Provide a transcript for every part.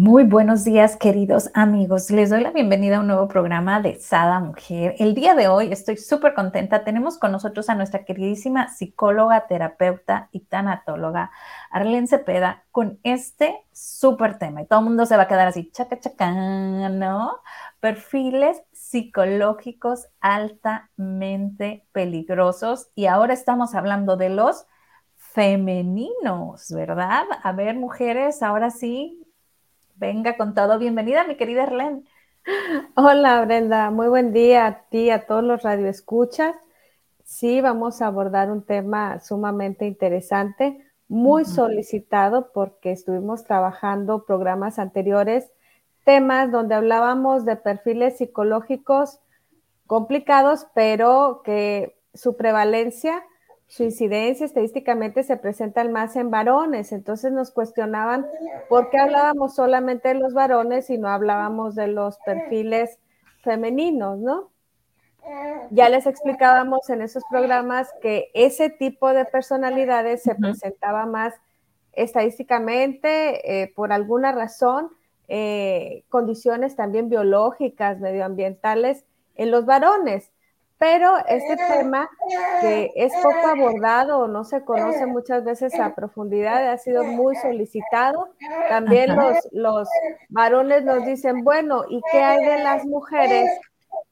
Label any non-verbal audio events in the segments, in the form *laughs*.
Muy buenos días, queridos amigos. Les doy la bienvenida a un nuevo programa de Sada Mujer. El día de hoy estoy súper contenta. Tenemos con nosotros a nuestra queridísima psicóloga, terapeuta y tanatóloga, Arlene Cepeda, con este súper tema. Y todo el mundo se va a quedar así, chaca, chaca, ¿no? Perfiles psicológicos altamente peligrosos. Y ahora estamos hablando de los femeninos, ¿verdad? A ver, mujeres, ahora sí, venga con todo. Bienvenida, mi querida Erlen. Hola, Brenda. Muy buen día a ti, a todos los radioescuchas. Sí, vamos a abordar un tema sumamente interesante, muy solicitado porque estuvimos trabajando programas anteriores, temas donde hablábamos de perfiles psicológicos complicados, pero que su prevalencia su incidencia estadísticamente se presenta más en varones. Entonces nos cuestionaban por qué hablábamos solamente de los varones y no hablábamos de los perfiles femeninos, ¿no? Ya les explicábamos en esos programas que ese tipo de personalidades se presentaba más estadísticamente eh, por alguna razón, eh, condiciones también biológicas, medioambientales en los varones. Pero este tema que es poco abordado o no se conoce muchas veces a profundidad ha sido muy solicitado. También los, los varones nos dicen, bueno, ¿y qué hay de las mujeres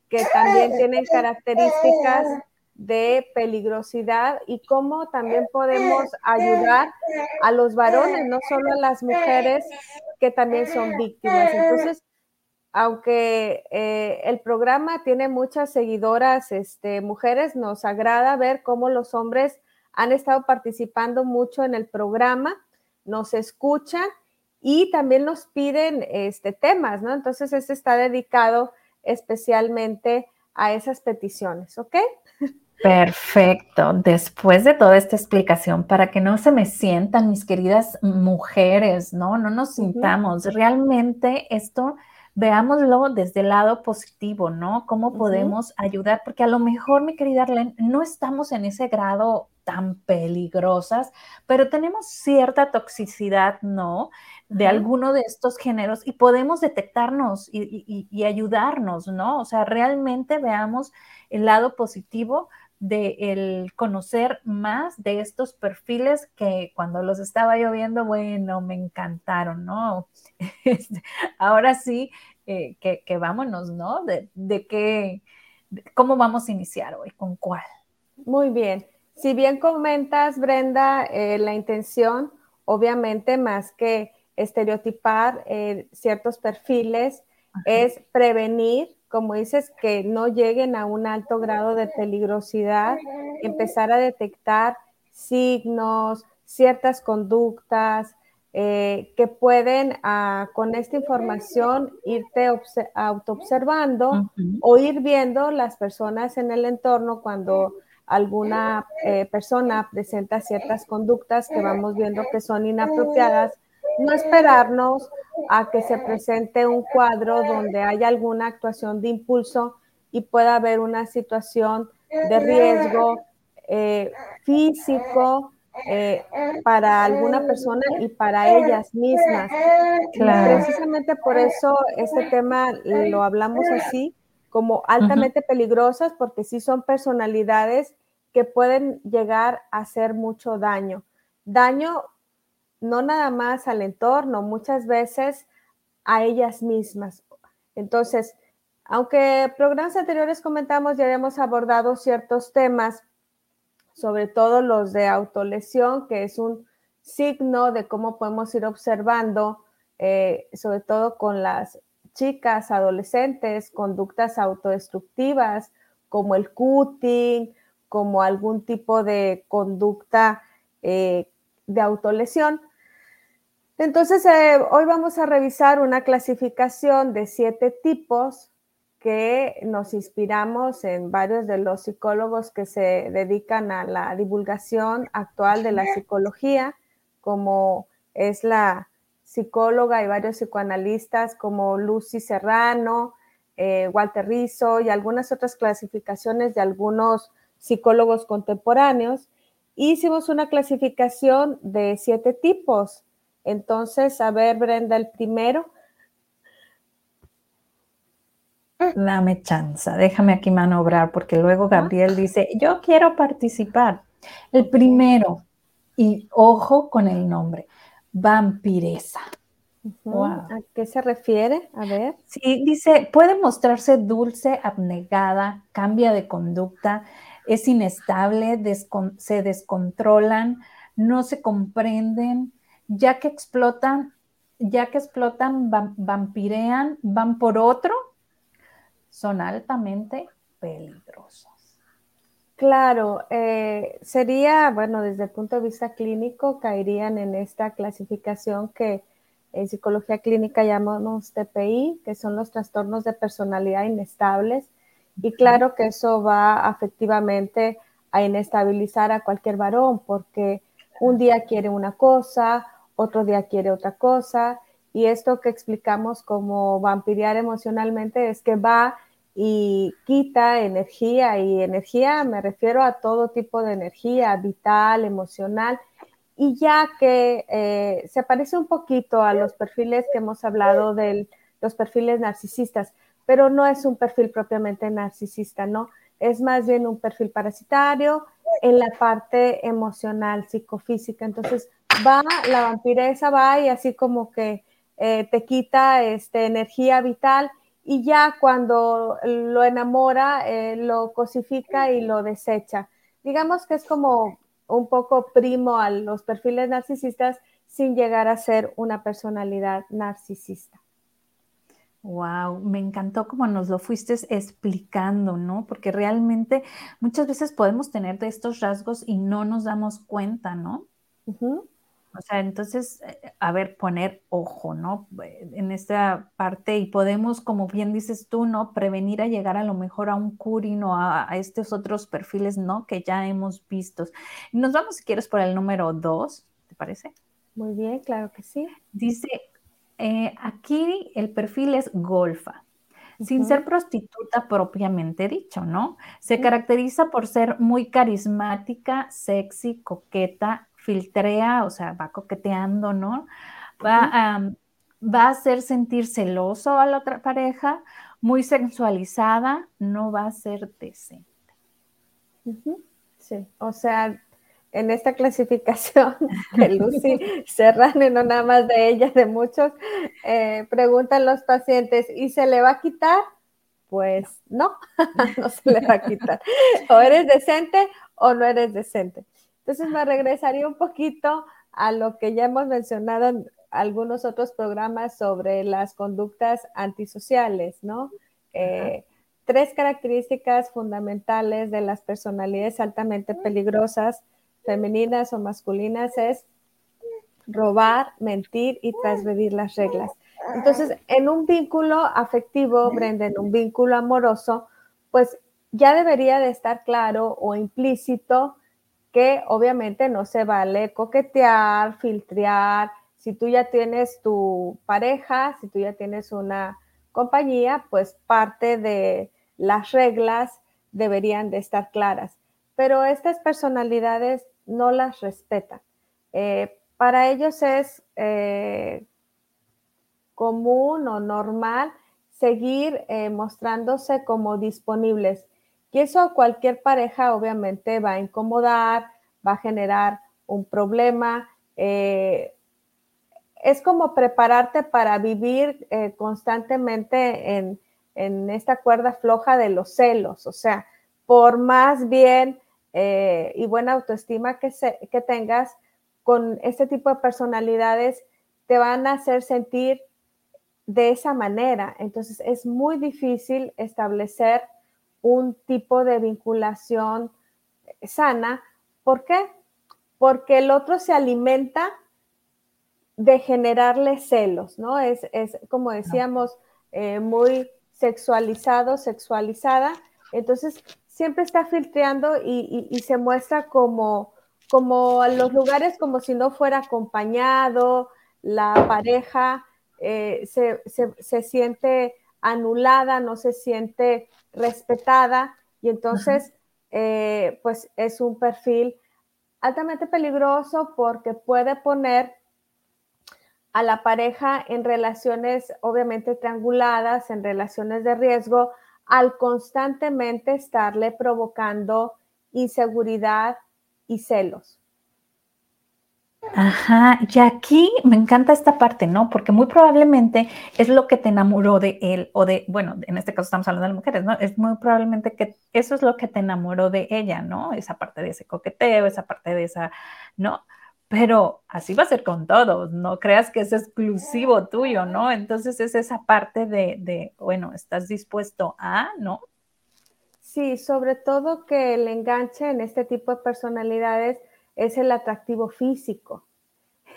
que también tienen características de peligrosidad y cómo también podemos ayudar a los varones, no solo a las mujeres que también son víctimas? Entonces, aunque eh, el programa tiene muchas seguidoras este, mujeres, nos agrada ver cómo los hombres han estado participando mucho en el programa, nos escuchan y también nos piden este, temas, ¿no? Entonces, este está dedicado especialmente a esas peticiones, ¿ok? Perfecto. Después de toda esta explicación, para que no se me sientan mis queridas mujeres, ¿no? No nos sintamos. Realmente esto veámoslo desde el lado positivo, ¿no? ¿Cómo podemos ayudar? Porque a lo mejor, mi querida Arlene, no estamos en ese grado tan peligrosas, pero tenemos cierta toxicidad, ¿no? De alguno de estos géneros y podemos detectarnos y, ayudarnos, ¿no? O sea, realmente veamos el lado positivo de el conocer más de estos perfiles que cuando los estaba yo viendo, bueno, me encantaron, ¿no? *laughs* Este, ahora sí, eh, que, vámonos, ¿no? De, de qué, cómo vamos a iniciar hoy, con cuál. Muy bien. Si bien comentas, Brenda, eh, la intención, obviamente, más que estereotipar eh, ciertos perfiles, es prevenir, como dices, que no lleguen a un alto grado de peligrosidad, empezar a detectar signos, ciertas conductas, eh, que pueden ah, con esta información irte autoobservando o ir viendo las personas en el entorno cuando alguna eh, persona presenta ciertas conductas que vamos viendo que son inapropiadas, no esperarnos a que se presente un cuadro donde haya alguna actuación de impulso y pueda haber una situación de riesgo eh, físico, eh, para alguna persona y para ellas mismas. Precisamente por eso este tema lo hablamos así, como altamente peligrosas, porque sí son personalidades que pueden llegar a hacer mucho daño. Daño no nada más al entorno, muchas veces a ellas mismas. Entonces, aunque programas anteriores comentamos, ya habíamos abordado ciertos temas sobre todo los de autolesión, que es un signo de cómo podemos ir observando, eh, sobre todo con las chicas, adolescentes, conductas autodestructivas, como el cutting, como algún tipo de conducta eh, de autolesión. Entonces, eh, hoy vamos a revisar una clasificación de siete tipos que nos inspiramos en varios de los psicólogos que se dedican a la divulgación actual de la psicología, como es la psicóloga y varios psicoanalistas como Lucy Serrano, eh, Walter Rizzo y algunas otras clasificaciones de algunos psicólogos contemporáneos. Hicimos una clasificación de siete tipos. Entonces, a ver, Brenda, el primero. Dame chance, déjame aquí manobrar, porque luego Gabriel dice, yo quiero participar. El primero, y ojo con el nombre, vampiresa. ¿A qué se refiere? A ver. Sí, dice, puede mostrarse dulce, abnegada, cambia de conducta, es inestable, se descontrolan, no se comprenden, ya que explotan, ya que explotan, vampirean, van por otro, son altamente peligrosos. Claro, eh, sería, bueno, desde el punto de vista clínico, caerían en esta clasificación que en psicología clínica llamamos TPI, que son los trastornos de personalidad inestables. Y claro que eso va afectivamente a inestabilizar a cualquier varón, porque un día quiere una cosa, otro día quiere otra cosa. Y esto que explicamos como vampiriar emocionalmente es que va y quita energía y energía me refiero a todo tipo de energía vital, emocional y ya que eh, se parece un poquito a los perfiles que hemos hablado de los perfiles narcisistas, pero no es un perfil propiamente narcisista, ¿no? Es más bien un perfil parasitario en la parte emocional, psicofísica. Entonces va, la vampiresa va y así como que eh, te quita este, energía vital y ya cuando lo enamora, eh, lo cosifica y lo desecha. Digamos que es como un poco primo a los perfiles narcisistas sin llegar a ser una personalidad narcisista. Wow, me encantó como nos lo fuiste explicando, ¿no? Porque realmente muchas veces podemos tener de estos rasgos y no nos damos cuenta, ¿no? O sea, entonces, eh, a ver, poner ojo, ¿no? Eh, en esta parte y podemos, como bien dices tú, ¿no? Prevenir a llegar a lo mejor a un curing o a, estos otros perfiles, ¿no? Que ya hemos visto. Nos vamos, si quieres, por el número dos, ¿te parece? Muy bien, claro que sí. Dice, eh, aquí el perfil es golfa sin ser prostituta propiamente dicho, ¿no? Se caracteriza por ser muy carismática, sexy, coqueta, filtrea, o sea, va coqueteando, ¿no? Va, a, va a hacer sentir celoso a la otra pareja, muy sensualizada, no va a ser decente. Sí, o sea, en esta clasificación *laughs* de Lucy Serrano, no nada más de ella, de muchos, eh, preguntan los pacientes, ¿y se le va a quitar? Pues no, *laughs* no se le va a quitar. O eres decente o no eres decente. Entonces me regresaría un poquito a lo que ya hemos mencionado en algunos otros programas sobre las conductas antisociales, ¿no? Eh, tres características fundamentales de las personalidades altamente peligrosas, femeninas o masculinas, es robar, mentir y transgredir las reglas. Entonces, en un vínculo afectivo, Brenda, en un vínculo amoroso, pues ya debería de estar claro o implícito que obviamente no se vale coquetear, filtrear. Si tú ya tienes tu pareja, si tú ya tienes una compañía, pues parte de las reglas deberían de estar claras. Pero estas personalidades no las respetan. Eh, para ellos es eh, común o normal seguir eh, mostrándose como disponibles y eso a cualquier pareja obviamente va a incomodar, va a generar un problema. Eh, es como prepararte para vivir eh, constantemente en, esta cuerda floja de los celos. O sea, por más bien eh, y buena autoestima que, que tengas, con este tipo de personalidades te van a hacer sentir de esa manera. Entonces es muy difícil establecer un tipo de vinculación sana. ¿Por qué? Porque el otro se alimenta de generarle celos, ¿no? Es, como decíamos, eh, muy sexualizado, sexualizada. Entonces, siempre está filtreando y, se muestra como, como los lugares como si no fuera acompañado, la pareja eh, se, siente anulada, no se siente respetada y entonces eh, pues es un perfil altamente peligroso porque puede poner a la pareja en relaciones obviamente trianguladas, en relaciones de riesgo, al constantemente estarle provocando inseguridad y celos. Ajá, y aquí me encanta esta parte, ¿no? Porque muy probablemente es lo que te enamoró de él o de, bueno, en este caso estamos hablando de mujeres, ¿no? Es muy probablemente que eso es lo que te enamoró de ella, ¿no? Esa parte de ese coqueteo, esa parte de esa, ¿no? Pero así va a ser con todos, no creas que es exclusivo tuyo, ¿no? Entonces es esa parte de, de bueno, estás dispuesto a, ¿no? Sí, sobre todo que el enganche en este tipo de personalidades es el atractivo físico.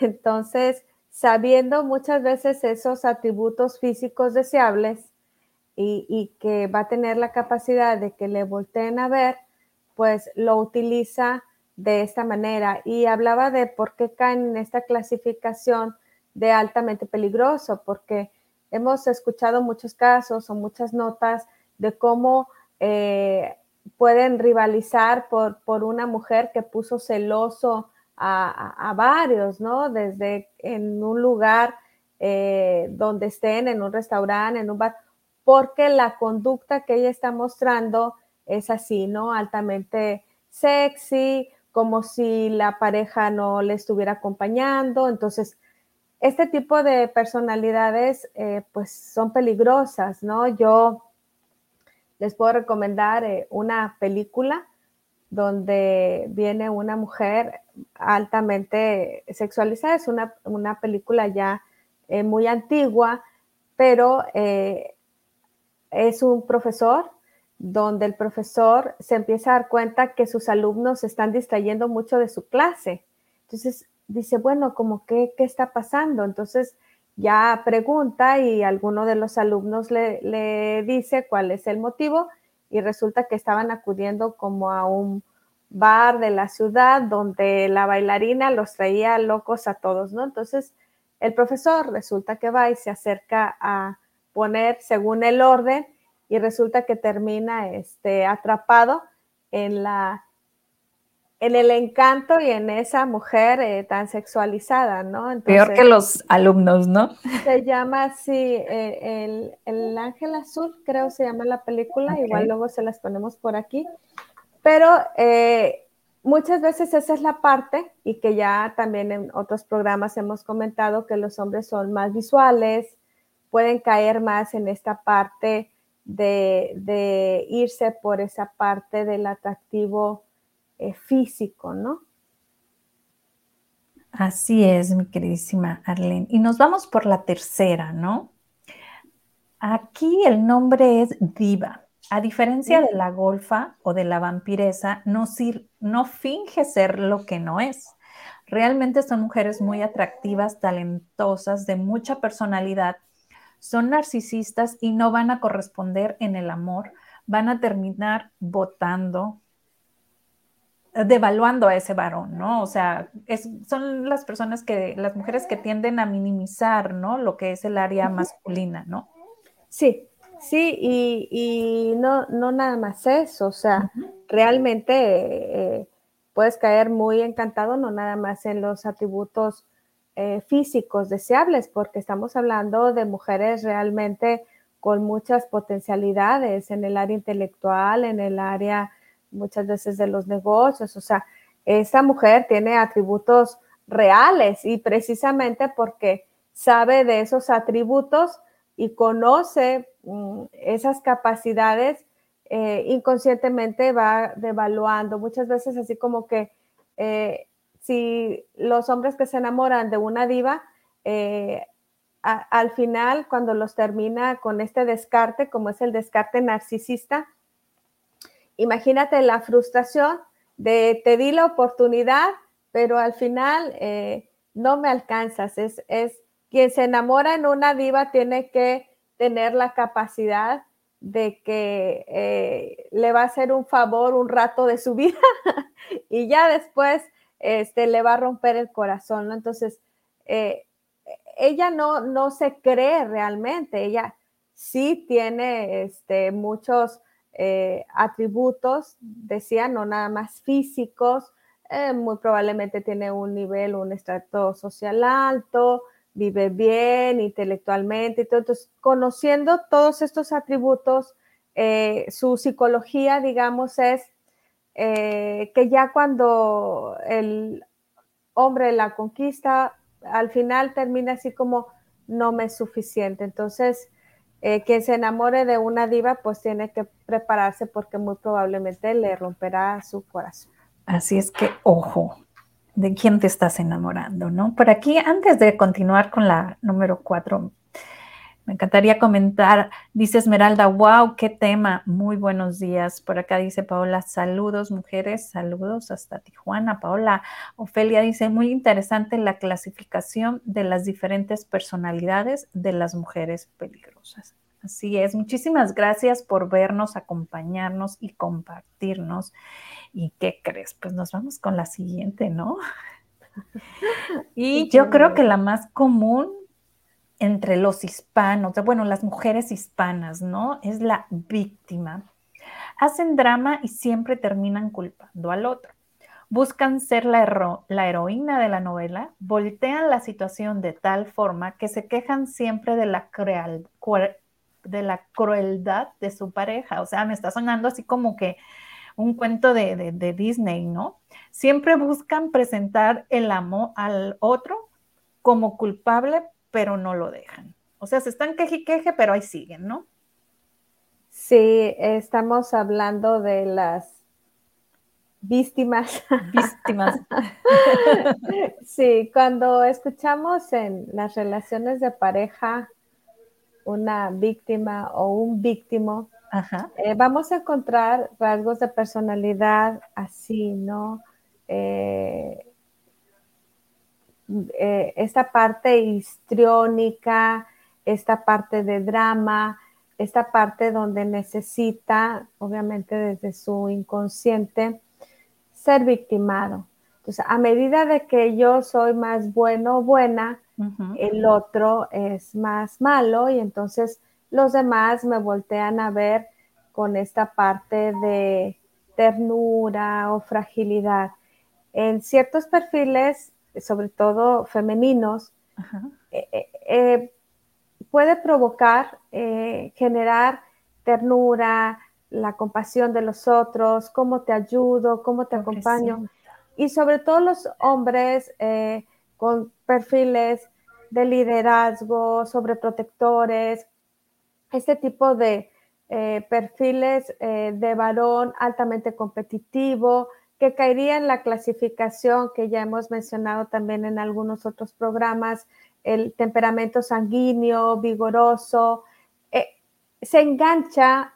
Entonces, sabiendo muchas veces esos atributos físicos deseables y, que va a tener la capacidad de que le volteen a ver, pues lo utiliza de esta manera. Y hablaba de por qué caen en esta clasificación de altamente peligroso, porque hemos escuchado muchos casos o muchas notas de cómo eh, pueden rivalizar por, por una mujer que puso celoso a, varios, ¿no? Desde en un lugar eh, donde estén, en un restaurante, en un bar, porque la conducta que ella está mostrando es así, ¿no? Altamente sexy, como si la pareja no le estuviera acompañando. Entonces, este tipo de personalidades, eh, pues son peligrosas, ¿no? Yo les puedo recomendar eh, una película donde viene una mujer altamente sexualizada. Es una, película ya eh, muy antigua, pero eh, es un profesor donde el profesor se empieza a dar cuenta que sus alumnos se están distrayendo mucho de su clase. Entonces dice, bueno, como qué, qué está pasando? Entonces ya pregunta y alguno de los alumnos le, dice cuál es el motivo y resulta que estaban acudiendo como a un bar de la ciudad donde la bailarina los traía locos a todos, ¿no? Entonces el profesor resulta que va y se acerca a poner según el orden y resulta que termina este, atrapado en la en el encanto y en esa mujer eh, tan sexualizada, ¿no? Peor que los alumnos, ¿no? Se llama así, eh, el, Ángel Azul, creo se llama la película, igual luego se las ponemos por aquí, pero eh, muchas veces esa es la parte y que ya también en otros programas hemos comentado que los hombres son más visuales, pueden caer más en esta parte de, de irse por esa parte del atractivo eh, físico, ¿no? Así es, mi queridísima Arlene. Y nos vamos por la tercera, ¿no? Aquí el nombre es diva. A diferencia de la golfa o de la vampiresa, no, no finge ser lo que no es. Realmente son mujeres muy atractivas, talentosas, de mucha personalidad. Son narcisistas y no van a corresponder en el amor. Van a terminar votando, devaluando a ese varón, ¿no? O sea, son las personas que, las mujeres que tienden a minimizar, ¿no? Lo que es el área masculina, ¿no? Sí, sí, y, no, no nada más eso, o sea, realmente eh, puedes caer muy encantado, no nada más en los atributos eh, físicos deseables, porque estamos hablando de mujeres realmente con muchas potencialidades en el área intelectual, en el área muchas veces de los negocios. O sea, esta mujer tiene atributos reales y precisamente porque sabe de esos atributos y conoce mm, esas capacidades, eh, inconscientemente va devaluando. Muchas veces así como que eh, si los hombres que se enamoran de una diva, eh, al final, cuando los termina con este descarte, como es el descarte narcisista, imagínate la frustración de te di la oportunidad, pero al final eh, no me alcanzas. Es, quien se enamora en una diva tiene que tener la capacidad de que eh, le va a hacer un favor un rato de su *laughs* vida y ya después este, le va a romper el corazón. Entonces, eh, ella no, no se cree realmente, ella sí tiene este, muchos eh, atributos, decía, no nada más físicos, muy probablemente tiene un nivel, un estrato social alto, vive bien intelectualmente. Entonces, conociendo todos estos atributos, eh, su psicología, digamos, es eh, que ya cuando el hombre la conquista, al final termina así como no me es suficiente. Entonces, eh, quien se enamore de una diva, pues tiene que prepararse porque muy probablemente le romperá su corazón. Así es que, ojo, de quién te estás enamorando, ¿no? Por aquí, antes de continuar con la número cuatro, me encantaría comentar, dice Esmeralda, wow, qué tema, muy buenos días. Por acá dice Paola, saludos mujeres, saludos hasta Tijuana. Paola, Ofelia dice, muy interesante la clasificación de las diferentes personalidades de las mujeres peligrosas. Así es, muchísimas gracias por vernos, acompañarnos y compartirnos. ¿Y qué crees? Pues nos vamos con la siguiente, ¿no? *laughs* y yo creo que la más común entre los hispanos, bueno, las mujeres hispanas, ¿no? Es la víctima. Hacen drama y siempre terminan culpando al otro. Buscan ser la, heroína de la novela, voltean la situación de tal forma que se quejan siempre de la, de la crueldad de su pareja. O sea, me está sonando así como que un cuento de, Disney, ¿no? Siempre buscan presentar el amo al otro como culpable, pero no lo dejan. O sea, se están queje y queje, pero ahí siguen, ¿no? Sí, estamos hablando de las víctimas. Víctimas. *laughs* sí, cuando escuchamos en las relaciones de pareja una víctima o un víctimo, eh, vamos a encontrar rasgos de personalidad así, ¿no? Eh, eh, esta parte histriónica, esta parte de drama, esta parte donde necesita, obviamente desde su inconsciente, ser victimado. Entonces, a medida de que yo soy más bueno o buena, el otro es más malo y entonces los demás me voltean a ver con esta parte de ternura o fragilidad. En ciertos perfiles, sobre todo femeninos, eh, eh, eh, puede provocar, generar ternura, la compasión de los otros, cómo te ayudo, cómo te acompaño. Y sobre todo los hombres con perfiles de liderazgo, sobreprotectores, este tipo de eh, perfiles eh, de varón altamente competitivo, que caería en la clasificación que ya hemos mencionado también en algunos otros programas, el temperamento sanguíneo, vigoroso, eh, se engancha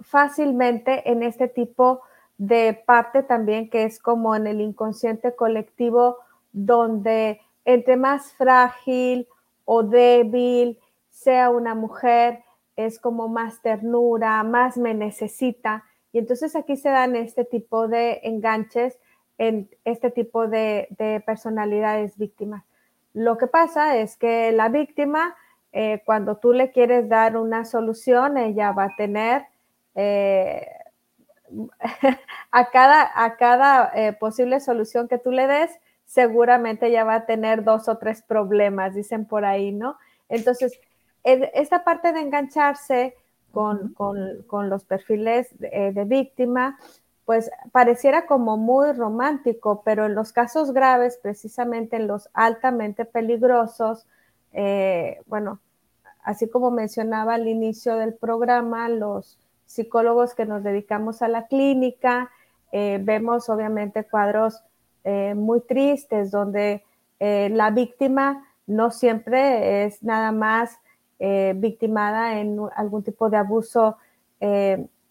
fácilmente en este tipo de parte también que es como en el inconsciente colectivo, donde entre más frágil o débil sea una mujer, es como más ternura, más me necesita. Y entonces aquí se dan este tipo de enganches en este tipo de, personalidades víctimas. Lo que pasa es que la víctima, eh, cuando tú le quieres dar una solución, ella va a tener eh, *laughs* a cada, a cada eh, posible solución que tú le des, seguramente ya va a tener dos o tres problemas, dicen por ahí, ¿no? Entonces, esta parte de engancharse con, los perfiles de, eh, víctima, pues pareciera como muy romántico, pero en los casos graves, precisamente en los altamente peligrosos, eh, bueno, así como mencionaba al inicio del programa, los psicólogos que nos dedicamos a la clínica, eh, vemos obviamente cuadros eh, muy tristes, donde la víctima no siempre es nada más eh, victimada en algún tipo de abuso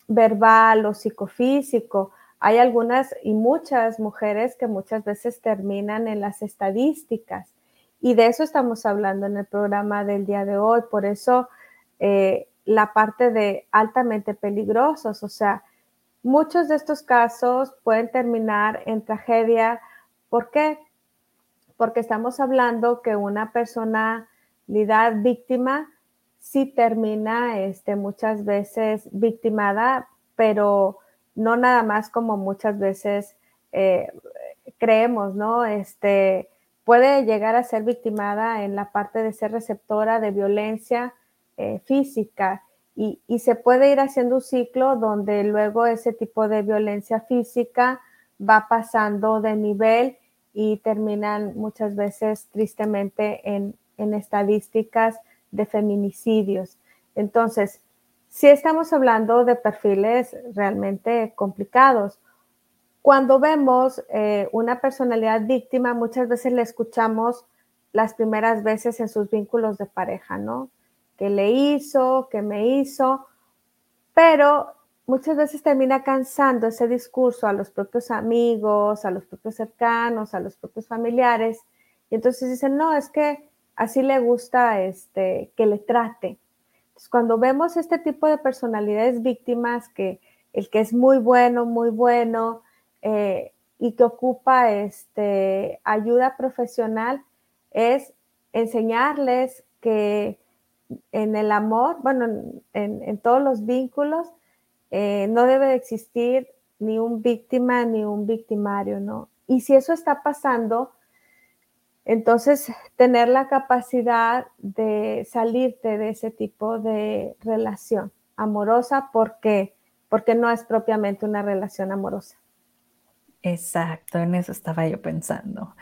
verbal o psicofísico. Hay algunas y muchas mujeres que muchas veces terminan en las estadísticas Y de eso estamos hablando en el programa del día de hoy. Por eso eh, la parte de altamente peligrosos, o sea, muchos de estos casos pueden terminar en tragedia. ¿Por qué? Porque estamos hablando que una personalidad víctima sí termina este, muchas veces victimada, pero no nada más como muchas veces eh, creemos, ¿no? Este, puede llegar a ser victimada en la parte de ser receptora de violencia eh, física y, se puede ir haciendo un ciclo donde luego ese tipo de violencia física va pasando de nivel y terminan muchas veces tristemente en, en estadísticas de feminicidios. Entonces, si estamos hablando de perfiles realmente complicados. Cuando vemos eh, una personalidad víctima, muchas veces le escuchamos las primeras veces en sus vínculos de pareja, ¿no? Que le hizo, que me hizo, pero muchas veces termina cansando ese discurso a los propios amigos, a los propios cercanos, a los propios familiares, y entonces dicen, no, es que así le gusta este, que le trate. Entonces, cuando vemos este tipo de personalidades víctimas, que el que es muy bueno, muy bueno, eh, y que ocupa este, ayuda profesional es enseñarles que en el amor, bueno, en, todos los vínculos, eh, no debe existir ni un víctima ni un victimario, ¿no? Y si eso está pasando, entonces tener la capacidad de salirte de ese tipo de relación amorosa porque, porque no es propiamente una relación amorosa. Exacto, en eso estaba yo pensando.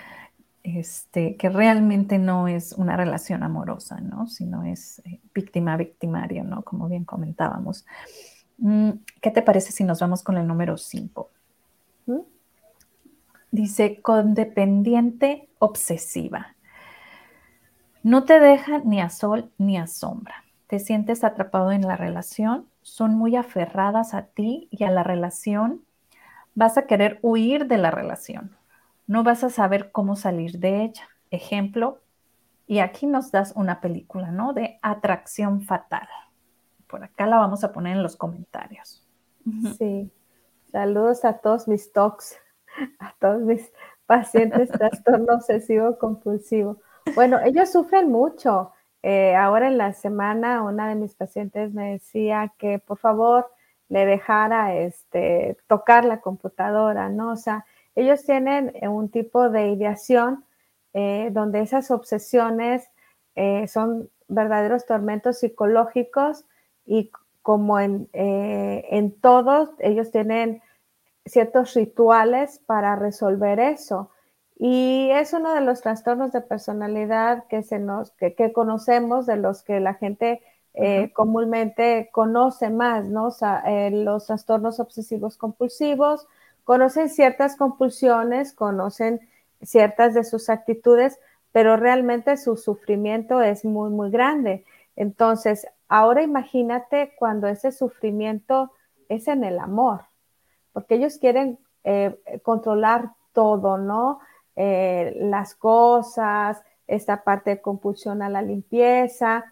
Este, que realmente no es una relación amorosa, ¿no? Sino es eh, víctima-victimario, ¿no? Como bien comentábamos. Mm, ¿Qué te parece si nos vamos con el número 5? Dice, condependiente obsesiva. No te deja ni a sol ni a sombra. Te sientes atrapado en la relación, son muy aferradas a ti y a la relación vas a querer huir de la relación. No vas a saber cómo salir de ella. Ejemplo, y aquí nos das una película, ¿no? De atracción fatal. Por acá la vamos a poner en los comentarios. Sí. Saludos a todos mis talks, a todos mis pacientes trastorno obsesivo compulsivo. Bueno, ellos sufren mucho. Eh, ahora en la semana una de mis pacientes me decía que por favor le dejara este, tocar la computadora, ¿no? O sea, ellos tienen eh, un tipo de ideación eh, donde esas obsesiones son verdaderos tormentos psicológicos y como en, en todos, ellos tienen ciertos rituales para resolver eso. Y es uno de los trastornos de personalidad que, se nos, que, que conocemos, de los que la gente eh, comúnmente conoce más, ¿no? O sea, eh, los trastornos obsesivos compulsivos, conocen ciertas compulsiones, conocen ciertas de sus actitudes, pero realmente su sufrimiento es muy, muy grande. Entonces, ahora imagínate cuando ese sufrimiento es en el amor, porque ellos quieren eh, controlar todo, ¿no? las cosas, esta parte de compulsión a la limpieza,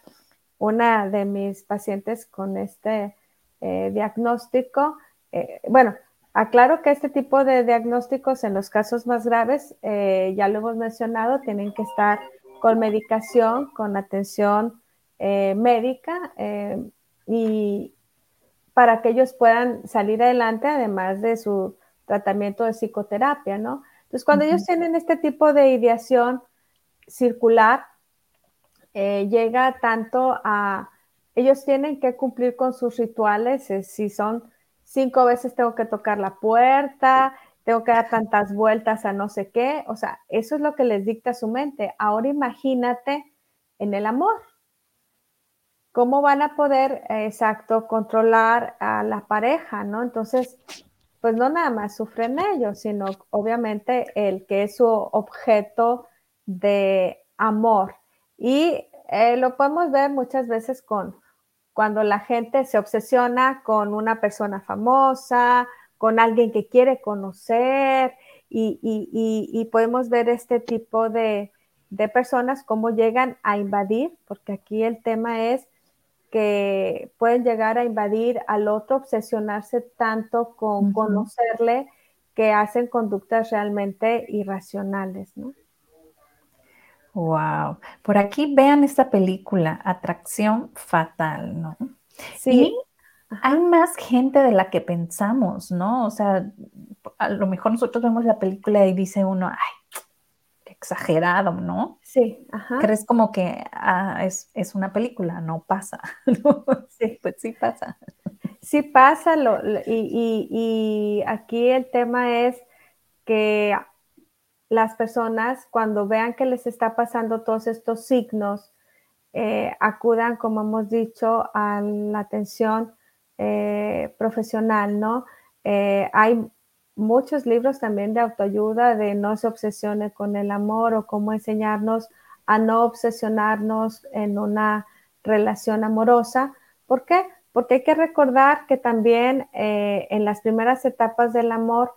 una de mis pacientes con este eh, diagnóstico, eh, bueno, aclaro que este tipo de diagnósticos en los casos más graves, eh, ya lo hemos mencionado, tienen que estar con medicación, con atención médica y para que ellos puedan salir adelante, además de su tratamiento de psicoterapia, ¿no? Entonces, cuando ellos tienen este tipo de ideación circular, eh, llega tanto a, ellos tienen que cumplir con sus rituales, eh, si son cinco veces tengo que tocar la puerta, tengo que dar tantas vueltas a no sé qué, o sea, eso es lo que les dicta su mente. Ahora imagínate en el amor. ¿Cómo van a poder, exacto, controlar a la pareja, no? Entonces, pues no nada más sufren ellos, sino obviamente el que es su objeto de amor. Y eh, lo podemos ver muchas veces con cuando la gente se obsesiona con una persona famosa, con alguien que quiere conocer y, podemos ver este tipo de de personas, cómo llegan a invadir, porque aquí el tema es que pueden llegar a invadir al otro, obsesionarse tanto con conocerle que hacen conductas realmente irracionales, ¿no? Wow. Por aquí vean esta película, Atracción Fatal, ¿no? Sí. hay más gente de la que pensamos, ¿no? O sea, a lo mejor nosotros vemos la película y dice uno, ay, exagerado, ¿no? Sí, ajá. Crees como que ah, es, una película, no pasa. *laughs* Sí, pues sí pasa. Sí pasa, lo, y, y aquí el tema es que las personas cuando vean que les está pasando todos estos signos, eh, acudan, como hemos dicho, a la atención eh, profesional, ¿no? Eh, hay muchos libros también de autoayuda de no se obsesione con el amor o cómo enseñarnos a no obsesionarnos en una relación amorosa. ¿Por qué? Porque hay que recordar que también en las primeras etapas del amor,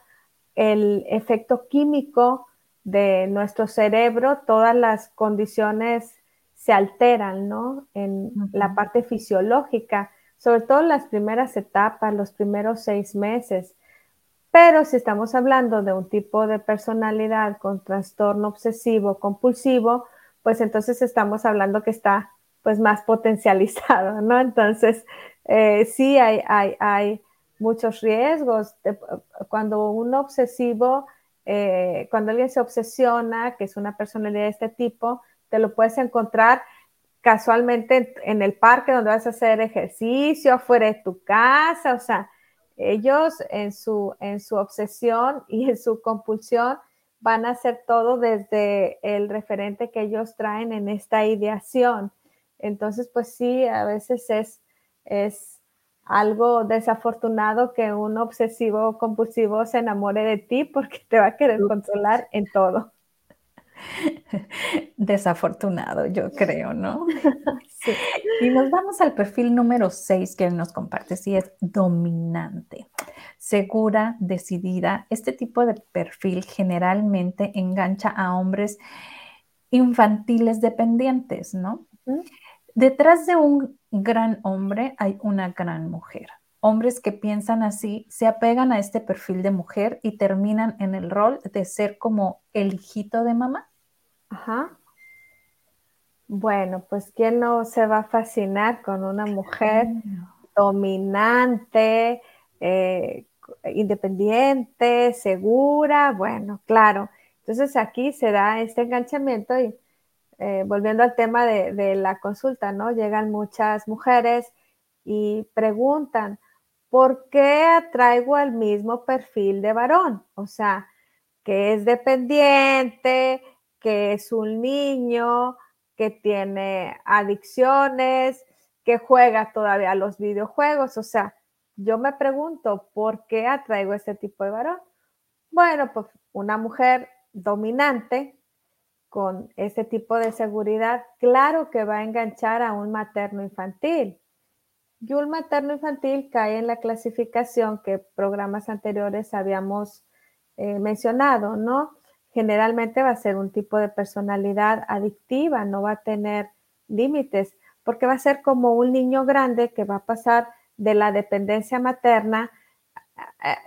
el efecto químico de nuestro cerebro, todas las condiciones se alteran, ¿no? En la parte fisiológica, sobre todo en las primeras etapas, los primeros seis meses. Pero si estamos hablando de un tipo de personalidad con trastorno obsesivo compulsivo, pues entonces estamos hablando que está pues más potencializado, *laughs* ¿no? Entonces, eh, sí hay, hay, hay muchos riesgos. cuando un obsesivo eh, cuando alguien se obsesiona, que es una personalidad de este tipo, te lo puedes encontrar casualmente en, el parque donde vas a hacer ejercicio, afuera de tu casa, o sea, ellos en su, en su obsesión y en su compulsión van a hacer todo desde el referente que ellos traen en esta ideación. Entonces, pues sí, a veces es, es algo desafortunado que un obsesivo compulsivo se enamore de ti porque te va a querer controlar en todo. *laughs* Desafortunado, yo creo, ¿no? *laughs* Sí. Y nos vamos al perfil número 6 que él nos comparte, si es dominante, segura, decidida. Este tipo de perfil generalmente engancha a hombres infantiles dependientes, ¿no? Detrás de un gran hombre hay una gran mujer. Hombres que piensan así se apegan a este perfil de mujer y terminan en el rol de ser como el hijito de mamá. Ajá. Bueno, pues ¿quién no se va a fascinar con una mujer dominante, eh, independiente, segura? Bueno, claro. Entonces aquí se da este enganchamiento y eh, volviendo al tema de, la consulta, ¿no? Llegan muchas mujeres y preguntan, ¿por qué atraigo el mismo perfil de varón? O sea, que es dependiente, que es un niño, que tiene adicciones, que juega todavía a los videojuegos. O sea, yo me pregunto, ¿por qué atraigo este tipo de varón? Bueno, pues una mujer dominante con ese tipo de seguridad, claro que va a enganchar a un materno infantil. Y un materno infantil cae en la clasificación que programas anteriores habíamos eh, mencionado, ¿no? Generalmente va a ser un tipo de personalidad adictiva, no va a tener límites, porque va a ser como un niño grande que va a pasar de la dependencia materna.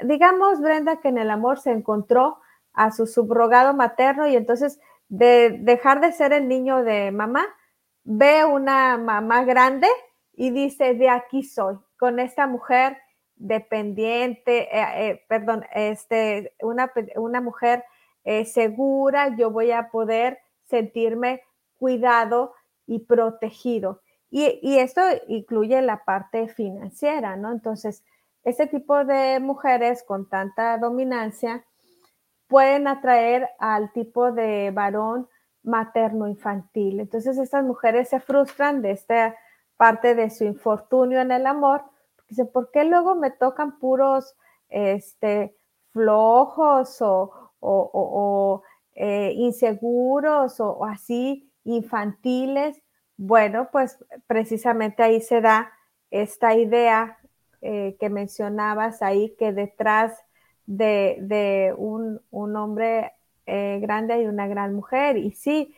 Digamos, Brenda, que en el amor se encontró a su subrogado materno y entonces de dejar de ser el niño de mamá, ve una mamá grande y dice, de aquí soy, con esta mujer dependiente, eh, eh, perdón, este, una, una mujer eh, segura, yo voy a poder sentirme cuidado y protegido. Y, y, esto incluye la parte financiera, ¿no? Entonces, este tipo de mujeres con tanta dominancia, pueden atraer al tipo de varón materno-infantil. Entonces estas mujeres se frustran de esta parte de su infortunio en el amor, dicen, ¿por qué luego me tocan puros este, flojos o, eh, inseguros o, así infantiles? Bueno, pues precisamente ahí se da esta idea eh, que mencionabas ahí, que detrás de, un, hombre eh, grande y una gran mujer. Y sí,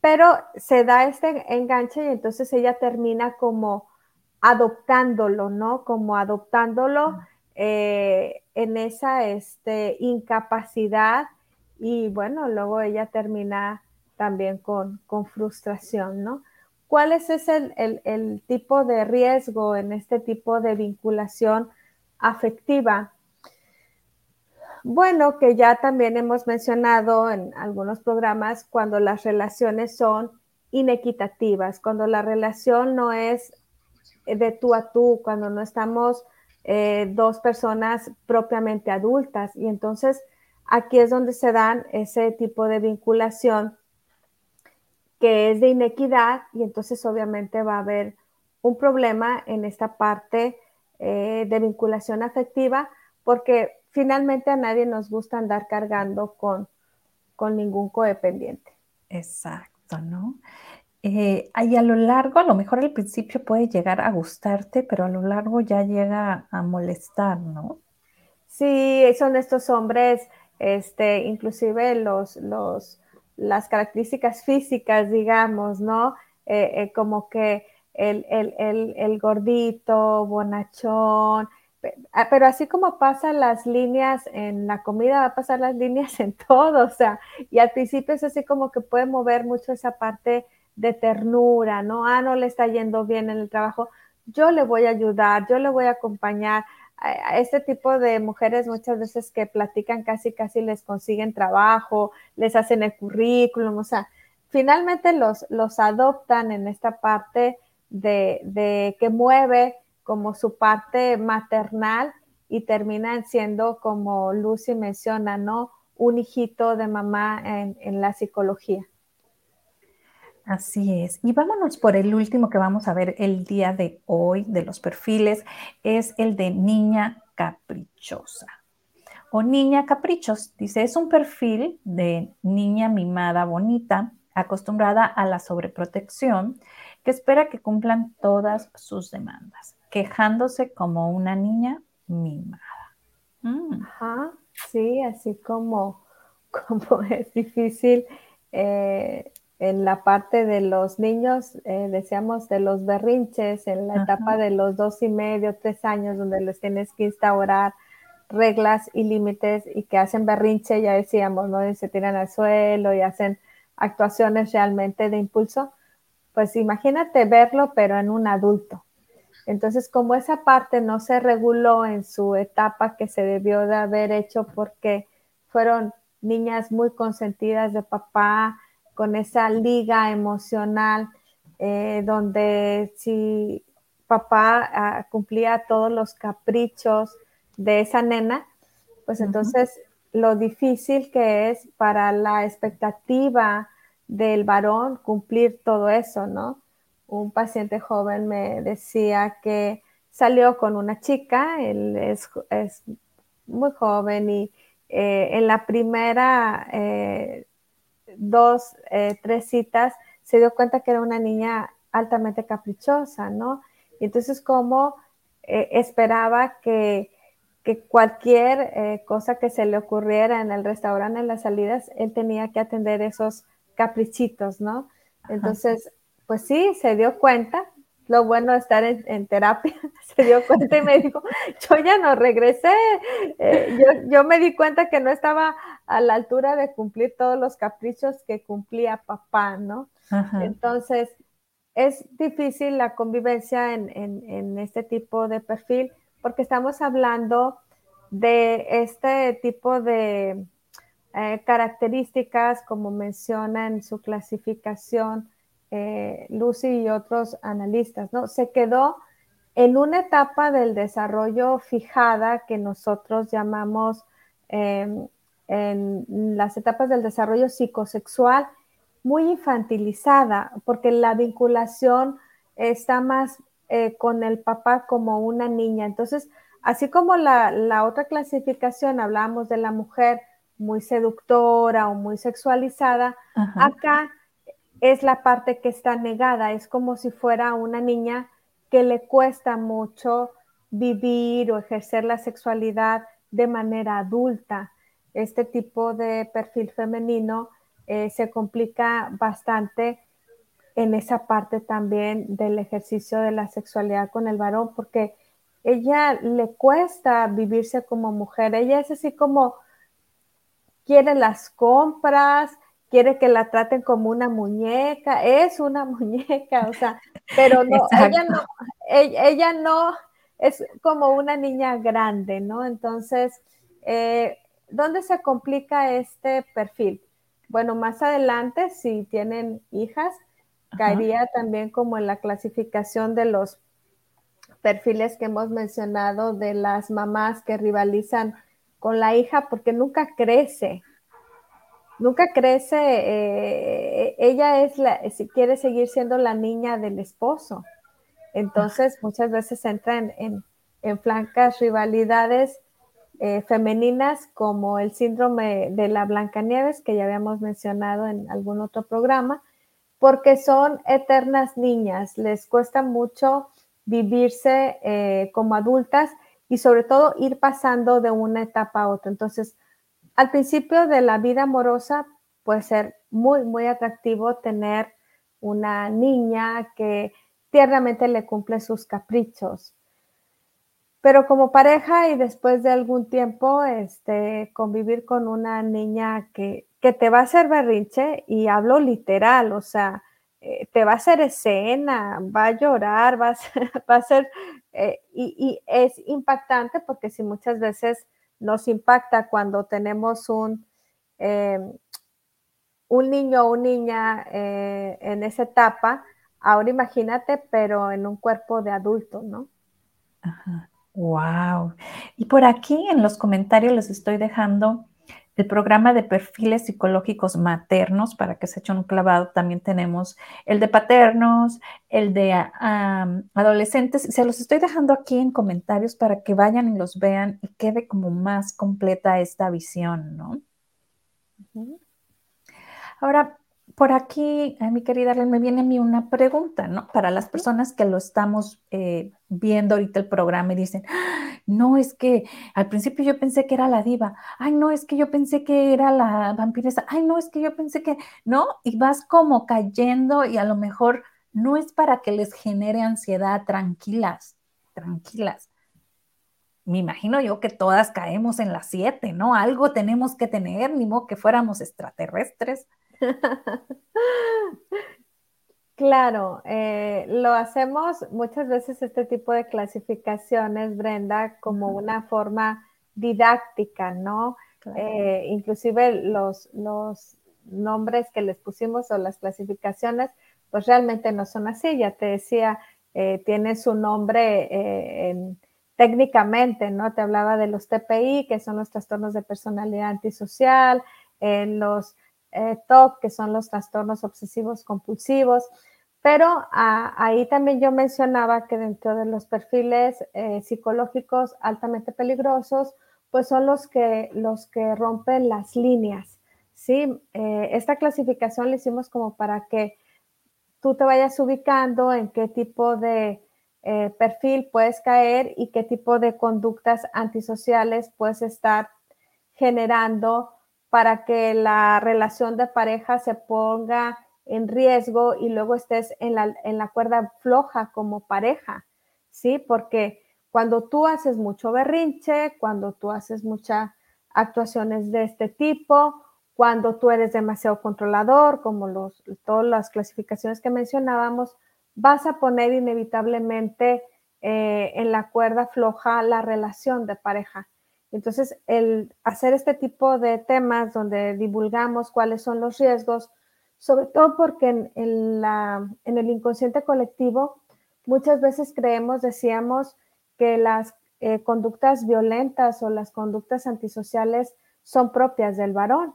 pero se da este enganche y entonces ella termina como adoptándolo, ¿no? Como adoptándolo eh, en esa este, incapacidad y bueno, luego ella termina también con, con frustración, ¿no? ¿Cuál es ese el, tipo de riesgo en este tipo de vinculación afectiva? Bueno, que ya también hemos mencionado en algunos programas cuando las relaciones son inequitativas, cuando la relación no es de tú a tú, cuando no estamos eh, dos personas propiamente adultas. Y entonces aquí es donde se dan ese tipo de vinculación que es de inequidad y entonces obviamente va a haber un problema en esta parte eh, de vinculación afectiva porque finalmente a nadie nos gusta andar cargando con, con ningún codependiente. Exacto, ¿no? Eh, y a lo largo, a lo mejor al principio puede llegar a gustarte, pero a lo largo ya llega a molestar, ¿no? Sí, son estos hombres, este, inclusive los, los las características físicas, digamos, ¿no? Eh, eh, como que el, el, gordito, bonachón, ah, pero así como pasan las líneas en la comida, va a pasar las *laughs* líneas en todo, o sea, y al principio es así como que puede mover mucho esa parte de ternura, ¿no? Ah, no le está yendo bien en el trabajo, yo le voy a ayudar, yo le voy a acompañar, a este tipo de mujeres muchas veces que platican casi, casi les consiguen trabajo, les hacen el currículum, o sea, finalmente los, los adoptan en esta parte de, de que mueve como su parte maternal y terminan siendo, como Lucy menciona, ¿no? Un hijito de mamá en, en la psicología. Así es. Y vámonos por el último que vamos a ver el día de hoy de los perfiles, es el de niña caprichosa o niña caprichos. Dice, es un perfil de niña mimada bonita, acostumbrada a la sobreprotección, que espera que cumplan todas sus demandas, quejándose como una niña mimada. Mm. Ajá, sí, así como, *laughs* como es difícil. Eh, en la parte de los niños, eh, decíamos de los berrinches, en la etapa de los dos y medio, tres años, donde les tienes que instaurar reglas y límites y que hacen berrinche, ya decíamos, ¿no? Y se tiran al suelo y hacen actuaciones realmente de impulso. Pues imagínate verlo, pero en un adulto. Entonces, como esa parte no se reguló en su etapa que se debió de haber hecho porque fueron niñas muy consentidas de papá, con esa liga emocional eh, donde si papá ah, cumplía todos los caprichos de esa nena, pues entonces lo difícil que es para la expectativa del varón cumplir todo eso, ¿no? Un paciente joven me decía que salió con una chica, él es, muy joven y eh, en la primera eh, dos, eh, tres citas, se dio cuenta que era una niña altamente caprichosa, ¿no? Y entonces como eh, esperaba que, cualquier eh, cosa que se le ocurriera en el restaurante, en las salidas, él tenía que atender esos caprichitos, ¿no? Entonces, pues sí, se dio cuenta, lo bueno de estar en, terapia, *laughs* se dio cuenta y me dijo, yo ya no regresé, eh, yo, me di cuenta que no estaba a la altura de cumplir todos los caprichos que cumplía papá, ¿no? Entonces, es difícil la convivencia en, este tipo de perfil porque estamos hablando de este tipo de eh, características, como menciona en su clasificación, eh, Lucy y otros analistas, ¿no? Se quedó en una etapa del desarrollo fijada que nosotros llamamos em, en las etapas del desarrollo psicosexual muy infantilizada, porque la vinculación está más eh, con el papá como una niña. Entonces, así como la, otra clasificación hablamos de la mujer muy seductora o muy sexualizada, acá es la parte que está negada, es como si fuera una niña que le cuesta mucho vivir o ejercer la sexualidad de manera adulta. Este tipo de perfil femenino eh, se complica bastante en esa parte también del ejercicio de la sexualidad con el varón, porque ella le cuesta vivirse como mujer, ella es así como quiere las compras, quiere que la traten como una muñeca, es una *laughs* muñeca, o sea, pero no, ella no, ella, no es como una niña grande, ¿no? Entonces, eh, ¿dónde se complica este perfil? Bueno, más adelante, si tienen hijas, caería también como en la clasificación de los perfiles que hemos mencionado de las mamás que rivalizan con la hija porque nunca crece, nunca crece, eh, ella es la, si quiere seguir siendo la niña del esposo. Entonces, muchas veces entra en, en, flancas rivalidades eh, femeninas como el síndrome de la Blancanieves, que ya habíamos mencionado en algún otro programa, porque son eternas niñas, les cuesta mucho vivirse eh, como adultas y sobre todo ir pasando de una etapa a otra. Entonces, al principio de la vida amorosa puede ser muy, muy atractivo tener una niña que tiernamente le cumple sus caprichos. Pero como pareja y después de algún tiempo, este, convivir con una niña que, que te va a hacer berrinche, y hablo literal, o sea, eh, te va a hacer escena, va a llorar, va a ser, *laughs* va a ser eh, y, es impactante porque si muchas veces nos impacta cuando tenemos un, em, un niño o niña eh, en esa etapa, ahora imagínate, pero en un cuerpo de adulto, ¿no? Ajá. Wow. Y por aquí en los comentarios les estoy dejando el programa de perfiles psicológicos maternos, para que se echen un clavado, también tenemos el de paternos, el de adolescentes. Se los estoy dejando aquí en comentarios para que vayan y los vean y quede como más completa esta visión, ¿no? Ahora, por aquí, mi querida me viene a mí una pregunta, ¿no? Para las personas que lo estamos eh, viendo ahorita el programa y dicen, no, es que al principio yo pensé que era la diva, ay, no, es que yo pensé que era la vampiresa, ay, no, es que yo pensé que, ¿no? Y vas como cayendo y a lo mejor no es para que les genere ansiedad, tranquilas, tranquilas. Me imagino yo que todas caemos en las siete, ¿no? Algo tenemos que tener, ni modo que fuéramos extraterrestres. *laughs* Claro, eh, lo hacemos muchas veces este tipo de clasificaciones, Brenda, como una forma didáctica, ¿no? Eh, inclusive los, los nombres que les pusimos o las clasificaciones, pues realmente no son así. Ya te decía, eh, tiene su nombre técnicamente, ¿no? Te hablaba de los TPI, que son los trastornos de personalidad antisocial, en los eh, que son los trastornos obsesivos compulsivos. Pero ah, ahí también yo mencionaba que dentro de los perfiles eh, psicológicos altamente peligrosos, pues son los que, los que rompen las líneas. ¿sí? Eh, esta clasificación la hicimos como para que tú te vayas ubicando en qué tipo de perfil puedes caer y qué tipo de conductas antisociales puedes estar generando para que la relación de pareja se ponga en riesgo y luego estés en la, en la cuerda floja como pareja, ¿sí? Porque cuando tú haces mucho berrinche, cuando tú haces muchas actuaciones de este tipo, cuando tú eres demasiado controlador, como los, todas las clasificaciones que mencionábamos, vas a poner inevitablemente eh, en la cuerda floja la relación de pareja. Entonces, el hacer este tipo de temas donde divulgamos cuáles son los riesgos, sobre todo porque en, el inconsciente colectivo muchas veces creemos, decíamos, que las eh, conductas violentas o las conductas antisociales son propias del varón.